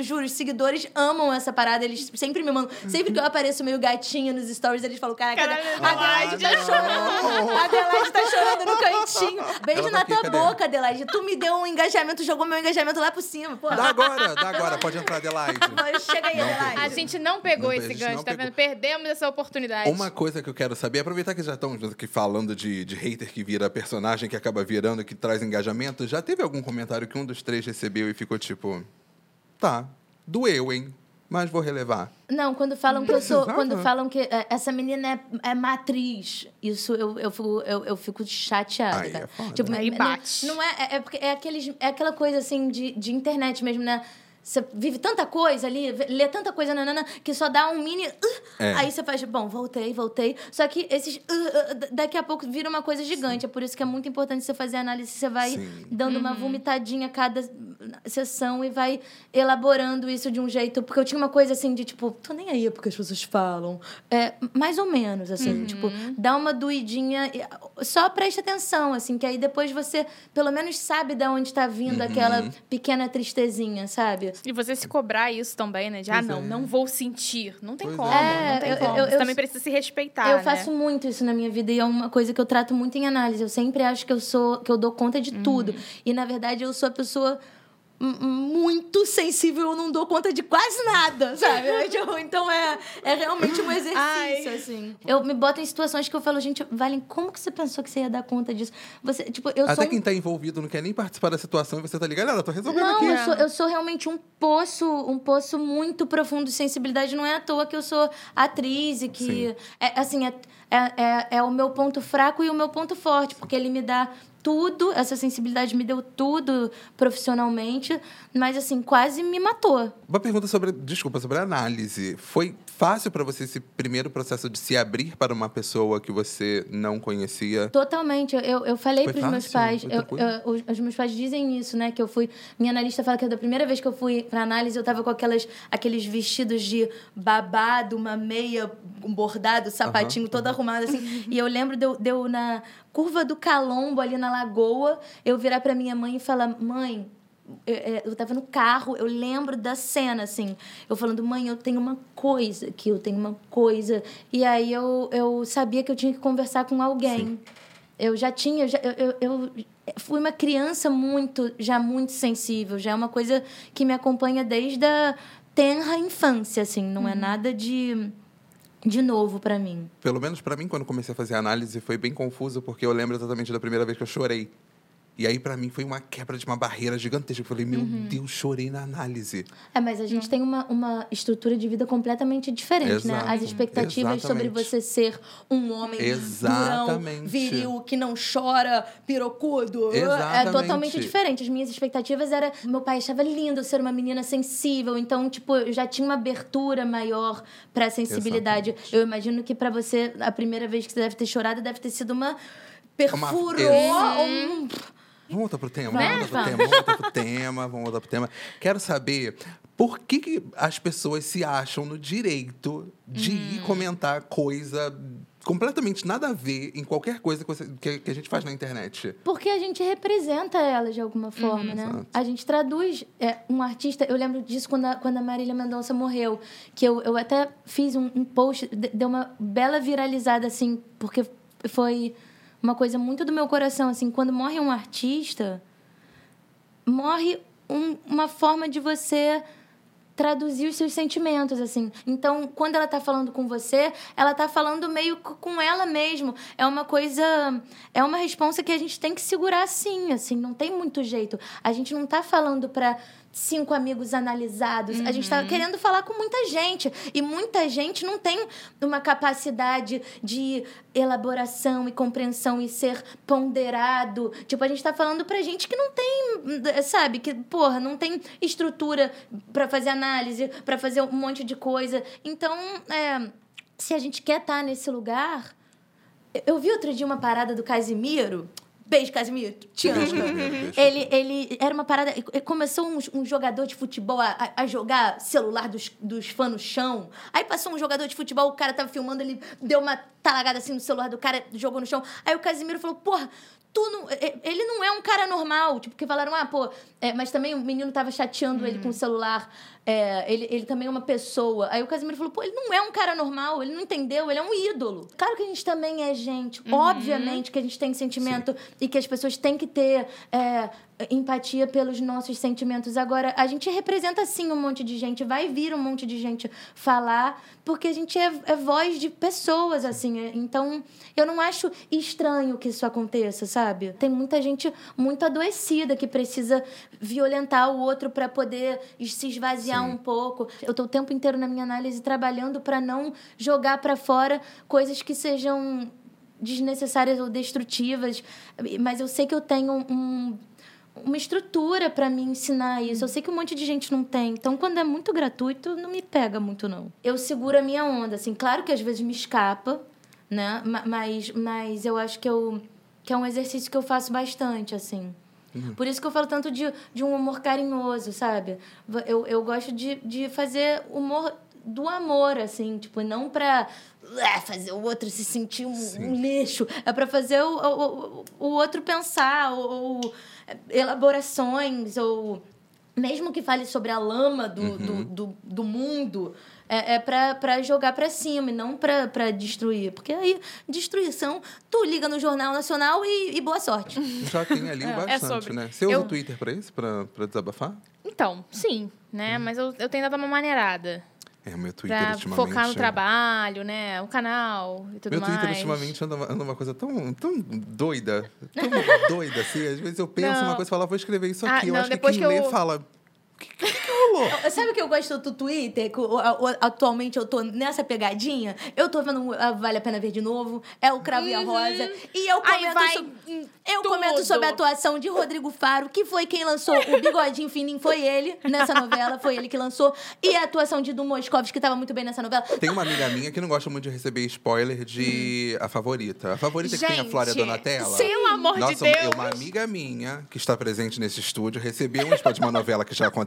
juro, os seguidores amam essa parada. Eles sempre me mandam. Sempre que eu apareço meio gatinha nos stories, eles falam: Caraca, Caralho, a Adelaide tá não. chorando. A Adelaide tá chorando no cantinho. Beijo tá na aqui, tua cadê? boca, Adelaide. Tu me deu um engajamento, jogou meu engajamento lá por cima. Pô, Dá agora, dá agora. Pode entrar, Adelaide. Não. A gente não pegou Não, esse gancho, não tá pegou. vendo? Perdemos essa oportunidade. Uma coisa que eu quero saber, aproveitar que já estamos aqui falando de, de hater que vira personagem, que acaba virando, que traz engajamento, já teve algum comentário que um dos três recebeu e ficou tipo, tá, doeu, hein? Mas vou relevar. Não, quando falam que eu sou. Quando falam que é, essa menina é, é matriz, isso eu, eu, fico, eu, eu fico chateada. Aí é foda. Tipo, Aí não- bate. Não, é, é, é, porque é, aqueles, é aquela coisa assim de, de internet mesmo, né? Você vive tanta coisa ali, lê tanta coisa, nanana, que só dá um mini. uh, É. Aí você faz, bom, voltei, voltei. Só que esses. uh, uh, daqui a pouco vira uma coisa gigante. É por isso que é muito importante você fazer análise. Você vai Sim. dando uma vomitadinha a cada sessão e vai elaborando isso de um jeito. Porque eu tinha uma coisa assim de tipo, tô nem aí porque as pessoas falam. É, mais ou menos, assim, tipo, dá uma doidinha, e- só preste atenção, assim, que aí depois você pelo menos sabe de onde tá vindo aquela pequena tristezinha, sabe? E você se cobrar isso também, né? De, ah, não, é. não vou sentir. Não tem Pois como, é. não tem É, como. eu- você eu- também precisa se respeitar, eu né? faço muito isso na minha vida e é uma coisa que eu trato muito em análise. Eu sempre acho que eu sou que eu dou conta de tudo. E na verdade eu sou a pessoa muito sensível, eu não dou conta de quase nada, sabe? Eu, tipo, então é, é realmente um exercício, Ai. assim. Eu me boto em situações que eu falo, gente, Valen, como que você pensou que você ia dar conta disso? Você, tipo, eu Até sou um quem tá envolvido não quer nem participar da situação e você tá ligado, galera, tô resolvendo não, aqui. eu sou, eu sou realmente um poço, um poço muito profundo de sensibilidade. Não é à toa que eu sou atriz e que. É, assim, é, é, é, é o meu ponto fraco e o meu ponto forte, porque ele me dá tudo, essa sensibilidade me deu tudo profissionalmente, mas assim, quase me matou. Uma pergunta sobre, desculpa, sobre análise. Foi fácil pra você esse primeiro processo de se abrir para uma pessoa que você não conhecia? Totalmente. Eu, eu falei para os meus pais. Eu- eu- os, meus pais dizem isso, né? Que eu fui. Minha analista fala que da primeira vez que eu fui para análise, eu tava com aquelas, aqueles vestidos de babado, uma meia, um bordado, sapatinho todo arrumado assim. e eu lembro de eu, de eu na curva do Calombo, ali na lagoa, eu virar para minha mãe e falar: mãe. Eu, é, eu tava no carro, eu lembro da cena, assim. Eu falando, mãe, eu tenho uma coisa aqui, eu tenho uma coisa. E aí eu, eu sabia que eu tinha que conversar com alguém. Eu já tinha, eu, já- eu, eu, fui uma criança muito, já muito sensível, já é uma coisa que me acompanha desde a tenra infância, assim, não é nada de, de novo para mim. Pelo menos pra mim, quando comecei a fazer análise, foi bem confuso, porque eu lembro exatamente da primeira vez que eu chorei. E aí, pra mim, foi uma quebra de uma barreira gigantesca. Eu falei, meu Uhum. Deus, chorei na análise. É, mas a gente tem uma, uma estrutura de vida completamente diferente, né? Exato. As expectativas sobre Exatamente. você ser um homem durão, Exatamente. viril, que não chora, pirocudo. É Exatamente. totalmente diferente. As minhas expectativas era... Meu pai achava lindo eu ser uma menina sensível. Então, tipo, eu já tinha uma abertura maior pra sensibilidade. Exatamente. Eu imagino que pra você, a primeira vez que você deve ter chorado, deve ter sido uma... Perfurou, Exato. um... Vamos voltar pro tema, Né? vamos voltar pro tema, vamos voltar pro tema, vamos voltar pro tema. Quero saber por que, que as pessoas se acham no direito de ir Hum. comentar coisa completamente nada a ver em qualquer coisa que, a gente faz na internet. Porque a gente representa ela de alguma forma, né? Exato. A gente traduz é, um artista. Eu lembro disso quando a, quando a Marília Mendonça morreu. Que eu, eu até fiz um, um post, de- deu uma bela viralizada, assim, porque foi uma coisa muito do meu coração. Assim, quando morre um artista, morre um- uma forma de você traduzir os seus sentimentos, assim. Então, quando ela tá falando com você, ela tá falando meio com ela mesmo. É uma coisa... É uma resposta que a gente tem que segurar assim, assim. Não tem muito jeito. A gente não tá falando para cinco amigos analisados. A gente tá querendo falar com muita gente. E muita gente não tem uma capacidade de elaboração e compreensão e ser ponderado. Tipo, a gente tá falando pra gente que não tem, sabe? Que, porra, não tem estrutura pra fazer análise, pra fazer um monte de coisa. Então, é, se a gente quer estar nesse lugar... Eu vi outro dia uma parada do Casimiro. Beijo, Casimiro. Te amo. Beijo. Ele, ele era uma parada. Começou um, um jogador de futebol a, a- jogar celular dos, dos fãs no chão. Aí passou um jogador de futebol, o cara tava filmando, ele deu uma talagada assim no celular do cara, jogou no chão. Aí o Casimiro falou: Porra, tu não. Ele não é um cara normal. Tipo, que falaram, ah, pô. é, mas também o menino tava chateando ele com o celular. É, ele, ele também é uma pessoa. Aí o Casimiro falou, pô, ele não é um cara normal, ele não entendeu, ele é um ídolo. Claro que a gente também é gente. Obviamente que a gente tem sentimento e que as pessoas têm que ter é, empatia pelos nossos sentimentos. Agora, a gente representa sim um monte de gente, vai vir um monte de gente falar, porque a gente é, é voz de pessoas, assim. é- Então, eu não acho estranho que isso aconteça, sabe? Tem muita gente muito adoecida que precisa violentar o outro para poder se esvaziar Sim. um pouco. Eu tô o tempo inteiro na minha análise trabalhando para não jogar para fora coisas que sejam desnecessárias ou destrutivas, mas eu sei que eu tenho um uma estrutura para me ensinar isso. Eu sei que um monte de gente não tem. Então, quando é muito gratuito, não me pega muito, não. Eu seguro a minha onda, assim. Claro que às vezes me escapa, né? Ma- Mas, mas eu acho que, eu, que é um exercício que eu faço bastante, assim. Por isso que eu falo tanto de, de um humor carinhoso, sabe? Eu, eu gosto de, de fazer humor do amor, assim, tipo, não pra ué, fazer o outro se sentir um, um lixo. É pra fazer o, o, o- outro pensar, ou, ou elaborações, ou mesmo que fale sobre a lama do, do, do, do mundo, é, é pra, pra jogar pra cima e não pra, pra destruir. Porque aí, destruição, tu liga no Jornal Nacional e, e boa sorte. Já tem ali bastante, É sobre. né? Você usa Eu- o Twitter pra isso? Pra, pra desabafar? Então, sim, né? Mas eu, eu tenho dado uma maneirada. É, o meu Twitter Pra ultimamente... focar no trabalho, né? O canal e tudo Meu mais. Twitter ultimamente anda, anda uma coisa tão, tão doida, tão doida, assim. Às vezes eu penso Não. uma coisa e falo, "Ah, vou escrever isso Ah, aqui. eu não, acho que quem que lê eu- fala, o que, que, que rolou? Sabe o que eu gosto do Twitter? Que atualmente eu tô nessa pegadinha. Eu tô vendo a Vale a Pena Ver de novo. É o Cravo e a Rosa. E eu Uhum. Comento, vai so- em eu tudo. comento sobre a atuação de Rodrigo Faro, que foi quem lançou o Bigodinho Fininho. Foi ele nessa novela. Foi ele que lançou. E a atuação de Du Moscovitz, que tava muito bem nessa novela. Tem uma amiga minha que não gosta muito de receber spoiler de A Favorita. A Favorita que tem a Gente, Flória Donatella. pelo amor de Nossa, Deus. uma amiga minha que está presente nesse estúdio recebeu um spoiler de uma novela que já aconteceu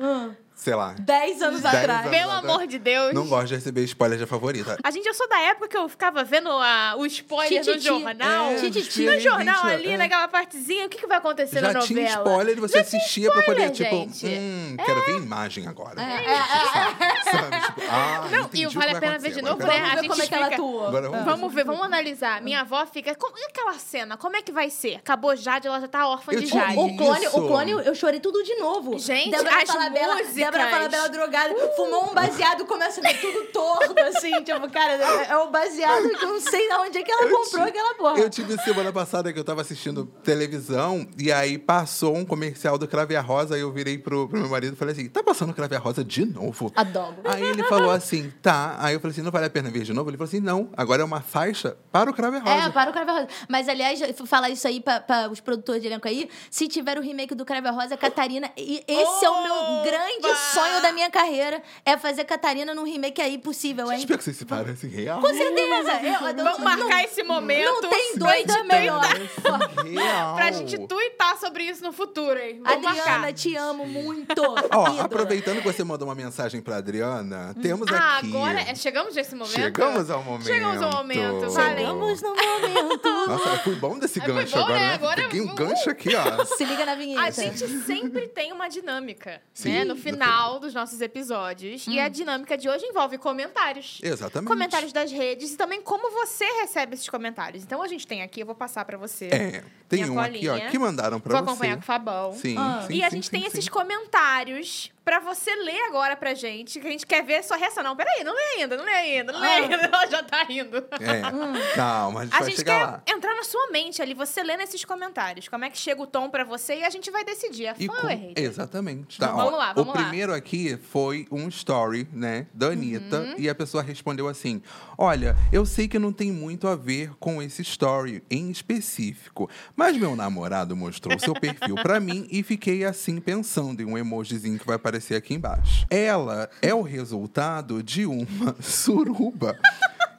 há, sei lá, Dez anos Dez atrás. anos. Pelo amor de Deus. não gosta de receber spoiler de Favorita. A gente, eu sou da época que eu ficava vendo a, o spoiler no Tititi. jornal. É, Tititi. No jornal Gente, ali, é. naquela partezinha, o que, que vai acontecer Já na novela? tinha spoiler e você Já assistia pra poder, spoiler, tipo, gente. É. hum, quero ver a imagem agora. É, Sabe? Tipo, ah, Não, e vale a pena ver de novo, né? A Vamos ver gente como é que ela atua. Vamos ver, vamos analisar. Minha avó fica. Como, aquela cena? Como é que vai ser? Acabou Jade, ela já tá órfã Eu de Jade. O clone, o clone, eu chorei tudo de novo. Gente, as músicas. Débora Falabella drogada, fumou um baseado, começa a ver tudo torto, assim, tipo, cara, é, é o baseado que eu não sei de onde é que ela Eu comprou tive- aquela porra. Eu tive semana passada que eu tava assistindo televisão e aí passou um comercial do Crave a Rosa e eu virei pro, pro meu marido e falei assim: tá passando Crave a Rosa de novo? Adoro. Aí ele falou assim, tá. Aí eu falei assim, não vale a pena ver de novo? Ele falou assim, não, agora é uma faixa para o Crave a Rosa. É, para o Crave Rosa. Mas, aliás, falar isso aí pra, os produtores de elenco aí, se tiver o remake do Crave Rosa, Catarina, e esse é o meu grande sonho da minha carreira, é fazer Catarina num remake aí possível, hein? Espero que vocês se parecem real. Com certeza. Eu, eu- Vamos marcar não- esse momento. Não tem doida gente melhor. Real. Pra gente tuitar sobre isso no futuro, hein? Vamos Adriana, marcar. te amo muito. Ó, aproveitando que você mandou uma mensagem pra Adriana, temos Ah, aqui... agora é- chegamos nesse momento? Chegamos ao momento. Chegamos ao momento, valeu. Chegamos no momento. Nossa, foi bom desse É, foi gancho bom, agora, né? né? Agora- Peguei um gancho aqui, ó. Se liga na vinheta. A gente sempre tem uma dinâmica, Sim, né? No no final dos nossos episódios. E a dinâmica de hoje envolve comentários. Exatamente. Comentários das redes e também como você recebe esses comentários. Então a gente tem aqui, eu vou passar pra você. É, tem um aqui, ó, colinha. que mandaram pra Vou você. acompanhar com o Fabão. Sim, Ah. sim, e a gente sim, tem sim. esses comentários pra você ler agora pra gente, que a gente quer ver a sua reação. Não, peraí, não lê ainda, não lê ainda, não lê Ah. ainda. Ela já tá rindo. É, calma, a gente A vai gente chegar quer lá. entrar na sua mente ali, você lê nesses comentários. Como é que chega o tom pra você e a gente vai decidir. É E fã com- ou é hater? Exatamente. Tá, Vamos ó, lá, vamos o lá. primeiro aqui foi um story, né, da Anitta, Uhum. e a pessoa respondeu assim: Olha, eu sei que não tem muito a ver com esse story em específico, mas meu namorado mostrou seu perfil pra mim e fiquei assim pensando em um emojizinho que vai aparecer aqui embaixo. Ela é o resultado de uma suruba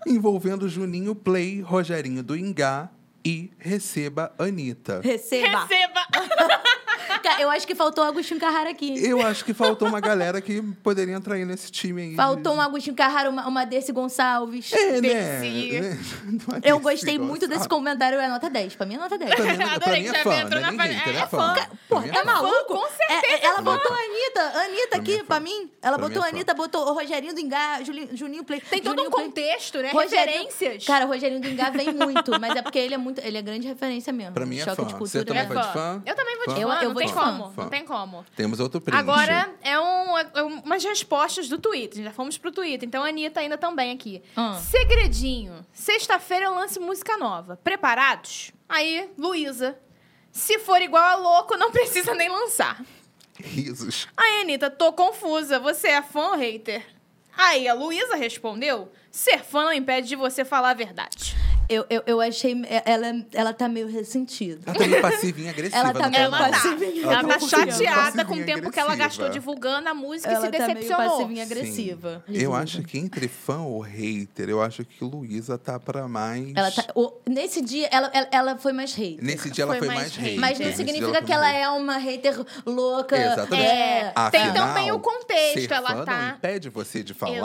envolvendo Juninho Play, Rogerinho do Ingá e receba Anitta. Receba. Receba! Eu acho que faltou o Agostinho Carrara aqui. Eu acho que faltou uma galera que poderia entrar aí nesse time aí. Faltou um Agostinho Carrara, uma, uma Dercy Gonçalves. É, né? Né? Uma Eu Dercy gostei muito desse Gonçalves. comentário, é nota 10. Pra mim é nota 10. Pra mim, pra Adorei mim que é já fã, entrou não é na nem hater, fa- é é fã. fã. Mim é tá fã. maluco? com certeza É, é, ela é fã. botou a Anitta, Anitta aqui, é fã. pra mim. Ela Pra botou a é fã. Anitta, botou o Rogerinho do Julinho, Juninho Play. Tem todo um contexto, né? Referências. Cara, o Rogerinho do Engá vem muito, mas é porque ele é muito. Ele é grande referência mesmo. Pra mim é fã. Você também é vai de fã. fã? Eu também vou de Fã? fã, Eu- vou de fã. Como. Fã. Não tem como. Temos outro print. Agora é, um, é umas respostas do Twitter. Já fomos pro Twitter. Então a Anitta ainda também aqui. Ah. Segredinho. Sexta-feira eu lance música nova. Preparados? Aí, Luísa. Se for igual a louco, não precisa nem lançar. Risos. Aí, Anitta, tô confusa. Você é fã ou hater? Aí a Luísa respondeu: ser fã não impede de você falar a verdade. Eu, eu, eu achei. Ela, ela tá meio ressentida. Ela tá meio passivinha e agressiva. Ela tá meio Ela tá. passivinha. Ela tá passivinha chateada com o tempo que ela gastou divulgando a música e Ela se tá meio decepcionou. passivinha Sim. agressiva. Eu acho que entre fã ou hater, eu acho que Luísa tá pra mais. Ela tá, o- nesse dia, ela, ela, ela foi mais hater. Nesse dia ela Foi foi mais mais hater. Mas não significa que ela é uma hater louca. Exatamente. É, Afinal, tem também o contexto, ser ela fã tá- não impede você de falar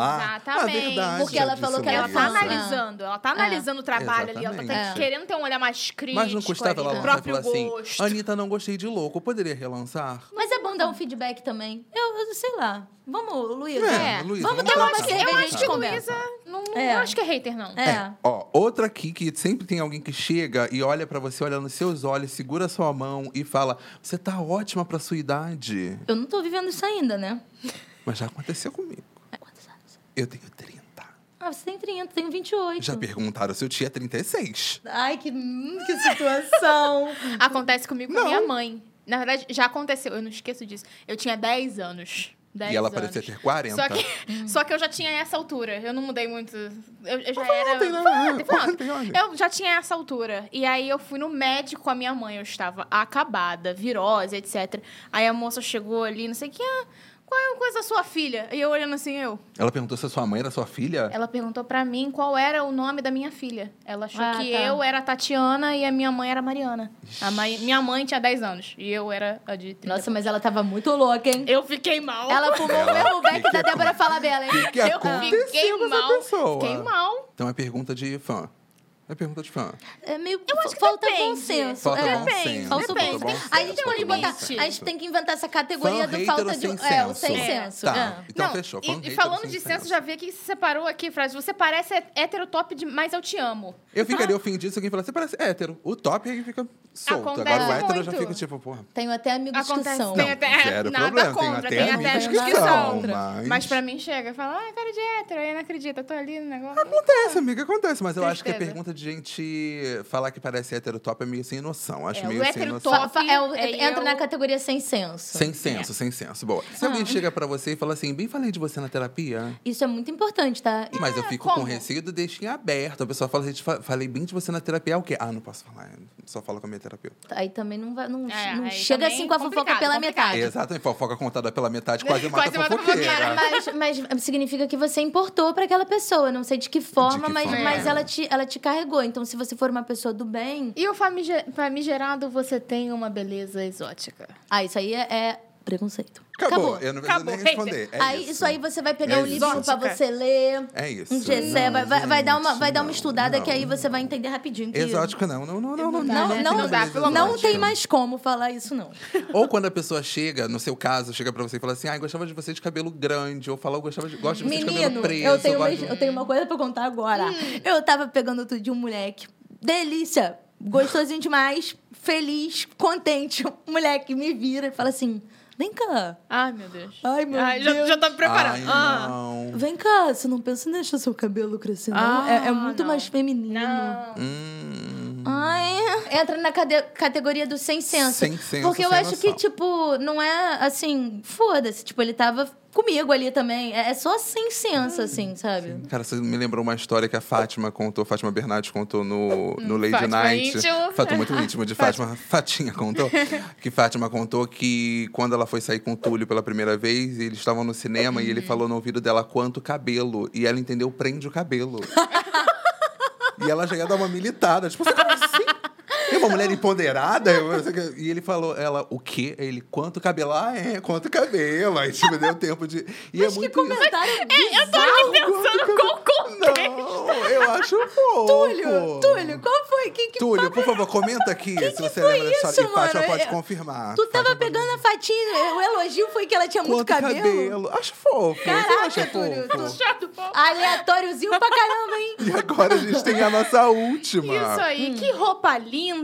Exatamente. a verdade. Porque ela falou que ela Ela tá analisando, ela tá analisando o trabalho ali, ela tá Exatamente. querendo ter um olhar mais crítico. Mas não custava ela lançar e próprio falar assim, gosto. Anitta, não gostei de louco, poderia relançar? Mas é bom dar um feedback também. Eu, eu sei lá. Vamos, Luísa. É, Luísa, vamos vamos uma cerveja Eu acho que. Luísa não, É. não acho que é hater, não. É. Ó, outra aqui que sempre tem alguém que chega e olha pra você, olha nos seus olhos, segura sua mão e fala: Você tá ótima pra sua idade. Eu não tô vivendo isso ainda, né? Mas já aconteceu comigo. Quantos anos? Eu tenho 30. Ah, você tem 30, tenho 28. Já perguntaram se eu tinha 36. Ai, que, hum, que situação. Acontece comigo Não. com minha mãe. Na verdade, já aconteceu, eu não esqueço disso. Eu tinha 10 anos. 10 e ela anos. parecia ter 40. Só que, só que eu já tinha essa altura. Eu não mudei muito. Eu, eu já era. ontem, né? Foi ontem, foi Ontem, ontem. olha. Eu já tinha essa altura. E aí eu fui no médico com a minha mãe. Eu estava acabada, virose, etc. Aí a moça chegou ali, não sei o que. Ah, qual é a coisa da sua filha? E eu olhando assim, eu. Ela perguntou se a sua mãe era sua filha. Ela perguntou pra mim qual era o nome da minha filha. Ela achou Ah, que tá. eu era a Tatiana e a minha mãe era a Mariana. A mãe- minha mãe tinha 10 anos e eu era a de 30. Nossa, mas ela tava muito louca, hein? Eu fiquei mal. Ela fumou o mesmo beck que da que Débora Falabella, hein? O que eu fiquei mal. pessoa? Fiquei mal. Então é pergunta de fã. É pergunta de fã. É meio. Eu acho que falta depende. bom senso. Falta é. bom senso. Falta depende. bom senso. A gente senso, pode botar. senso. A gente tem que inventar essa categoria Fã, do falta de. sem É, o senso? sem É. senso. Tá. é. Então Não, fechou. E, Fã, e falando de senso, já vi que se separou aqui, frase. Você parece hé- hétero top, de, mas eu te amo. Eu ficaria ofendido se alguém falasse, você parece hétero. O top aí fica solto. Acontece Agora o hétero eu já muito. fica tipo, porra. Tenho até amigos que são. tem Não, até zero nada problema, contra, até tem até amigos que são, mas- Mas pra mim chega e fala, ah, cara de hétero, aí não acredita, eu tô ali no negócio. Acontece, amiga, acontece. Mas eu acho que Tristeza. pergunta de gente falar que parece hétero top é meio sem noção. Acho É, meio o sem noção. é o- É, entra eu- na categoria sem senso. Sem senso, sem senso. Boa. Se Ah. alguém chega pra você e fala assim, bem falei de você na terapia. Isso é muito importante, tá? Mas eu fico como? com receio do deixar em aberto. A pessoa fala, gente, fa- falei bem de você na terapia. É o quê? Ah, não posso falar. Só falo com a minha terapeuta. Aí também não, vai, não, É, não chega assim com a fofoca pela complicado. metade. Exatamente. Fofoca contada pela metade quase mata Quase a mata a fofoqueira. Mas, mas significa que você importou pra aquela pessoa. Não sei de que forma, que mas, forma. mas É. ela, te, ela te carregou. Então, se você for uma pessoa do bem. E o famige- famigerado, você tem uma beleza exótica. Ah, isso aí é, é preconceito. Acabou. Eu não preciso Acabou. nem responder. É aí, isso. aí você vai pegar É um livrinho pra você ler. É isso. Um Gessé, Não, vai, vai, vai dar uma, vai dar uma não, estudada não. que aí você vai entender rapidinho. Que Exótico não. Não, não, não. Não, Não, né? não, Não dá, pelo não de tem mais como falar isso, não. Ou quando a pessoa chega, no seu caso, chega pra você e fala assim, ai, gostava de você de cabelo grande. Ou fala, eu gostava de, gosto de você de cabelo Menino, preso. eu, tenho uma, de- eu tenho uma coisa pra contar agora. Eu tava pegando outro dia um moleque. Delícia! Gostosinho demais, feliz, contente. O moleque me vira e fala assim: vem cá. Ai, meu Deus. Ai, meu Ai, já, Deus. já tá me preparando. Ai, Ah. não. Vem cá, você não pensa em deixar seu cabelo crescer, não? Ah, é, é muito não. mais feminino. Não. Hum. Ai, entra na cade- categoria do sem senso. Sem senso, Porque eu sem acho noção. que, tipo, não é assim, foda-se. Tipo, ele tava comigo ali também. É é só sem senso, assim, sabe? Cara, você me lembrou uma história que a Fátima contou, Fátima Bernardes contou no, no Lady Fátima Night. íntimo. Fato muito íntimo de Fátima. Fatinha contou. que Fátima contou que quando ela foi sair com o Túlio pela primeira vez, eles estavam no cinema e ele Uhum. falou no ouvido dela quanto cabelo. E ela entendeu, prende o cabelo. e ela já ia dar uma militada. Tipo, você como assim? É uma mulher empoderada. E ele falou, ela, o quê? Ele, quanto cabelo? Ah, é, quanto cabelo. Aí, tipo, deu tempo de... E é Mas que muito comentário Eu tô aqui pensando qual contexto. Não, eu acho fofo. Túlio, Túlio, qual foi? Que, que Túlio, por favor, comenta aqui se você foi lembra da história. isso, E Fátima pode Eu- confirmar. Tu tava Fátima pode- pegando a fatinha, o elogio foi que ela tinha muito Quanto cabelo. Acho fofo. Você Caraca, acha Túlio, fofo? Chato, pô. Aleatóriozinho pra caramba, hein? E agora a gente tem a nossa última. Isso Hum. aí, que roupa linda.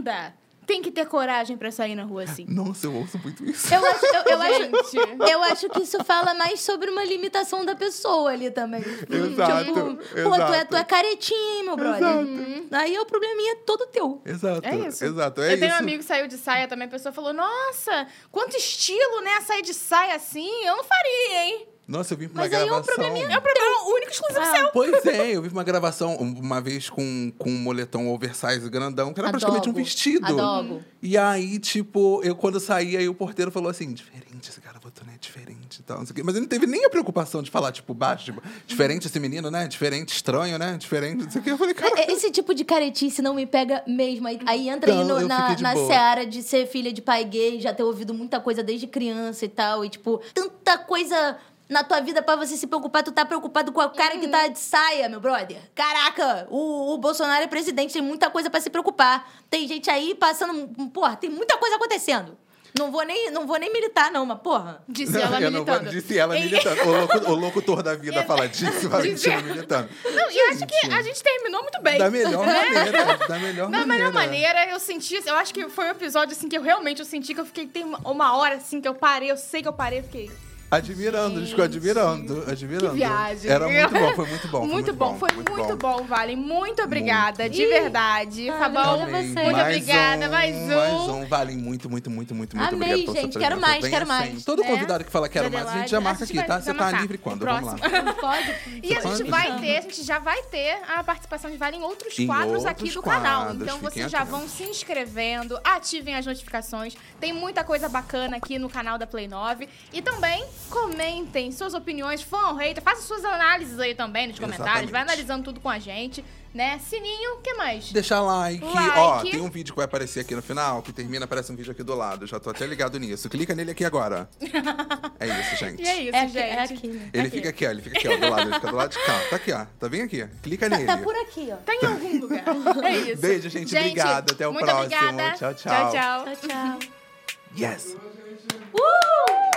Tem que ter coragem pra sair na rua assim. Nossa, eu ouço muito isso. Eu acho, eu, eu acho, eu acho que isso fala mais sobre uma limitação da pessoa ali também. Exato, Tipo, pô, tu é, exato. tu é caretinha, hein, meu brother. Uhum. Aí é o probleminha todo teu. Exato, É isso. exato. É eu isso. tenho um amigo que saiu de saia também, a pessoa falou: Nossa, quanto estilo, né? Sair de saia assim, eu não faria, hein? Nossa, eu vim pra uma Mas aí é um gravação. probleminha É um problema único exclusivo Ah. seu. Pois é, eu vi uma gravação uma vez com, com um moletom oversize grandão, que era praticamente um Adogo. vestido. Adogo. E aí, tipo, eu quando saí, aí o porteiro falou assim: diferente, esse cara botou, né? Diferente e tal. não sei o quê. Mas ele não teve nem a preocupação de falar, tipo, baixo, tipo, diferente esse menino, né? Diferente, estranho, né? Diferente, não sei o quê. Eu falei, cara. É, Esse tipo de caretice não me pega mesmo. Aí, aí entra aí Então, no- eu na, na boa. seara de ser filha de pai gay, já ter ouvido muita coisa desde criança e tal. E, tipo, tanta coisa na tua vida pra você se preocupar. Tu tá preocupado com o cara que tá de saia, meu brother. Caraca, o, o Bolsonaro é presidente, tem muita coisa pra se preocupar. Tem gente aí passando... Porra, tem muita coisa acontecendo. Não vou nem, não vou nem militar, não, mas porra... Disse ela eu não vou, militando. disse ela militando. O, locu, o locutor da vida fala, disse Valentina militando. Não, e acho que a gente terminou muito bem. Da melhor maneira. Da melhor Da maneira. melhor maneira, eu senti, eu acho que foi um episódio assim que eu realmente eu senti que eu fiquei tem uma- uma hora assim que eu parei, eu sei que eu parei, eu fiquei Admirando, a gente ficou admirando, admirando. que viagem. Era muito bom, foi muito bom. foi muito, bom, foi muito, bom. Vale. Muito obrigada, de Ih. verdade, tá bom? Amei. Muito Mais obrigada, um, mais um. Mais um, vale muito, muito, muito, muito, muito Amei, obrigado sua gente, quero mais, quero assim. mais. Todo Né? convidado que fala quero mais, a gente já marca aqui, vai- tá? Você tá livre quando? No Vamos lá. próximo. Pode? E a gente vai ter, a gente já vai ter a participação de Vale em outros quadros aqui do canal. Então vocês já vão se inscrevendo, ativem as notificações. Tem muita coisa bacana aqui no canal da Play 9. E também comentem suas opiniões, fã ou hater, façam suas análises aí também nos comentários. Vai Exatamente. analisando tudo com a gente, né? Sininho, o que mais? Deixa like. Like. Ó, tem um vídeo que vai aparecer aqui no final, que termina, aparece um vídeo aqui do lado. Já tô até ligado nisso. Clica nele aqui agora. é isso, gente. E é isso, É gente. é aqui, né? Ele Aqui. fica aqui, ó. Ele fica aqui, ó, do lado. Ele fica do lado de cá. Tá aqui, ó. Tá bem aqui. Clica Tá, nele. tá por aqui, ó. Tá em algum lugar. É isso. Beijo, gente. Obrigado. Até o próximo. Obrigada. Tchau, tchau. Tchau, tchau. Tchau, tchau. Yes. Uh!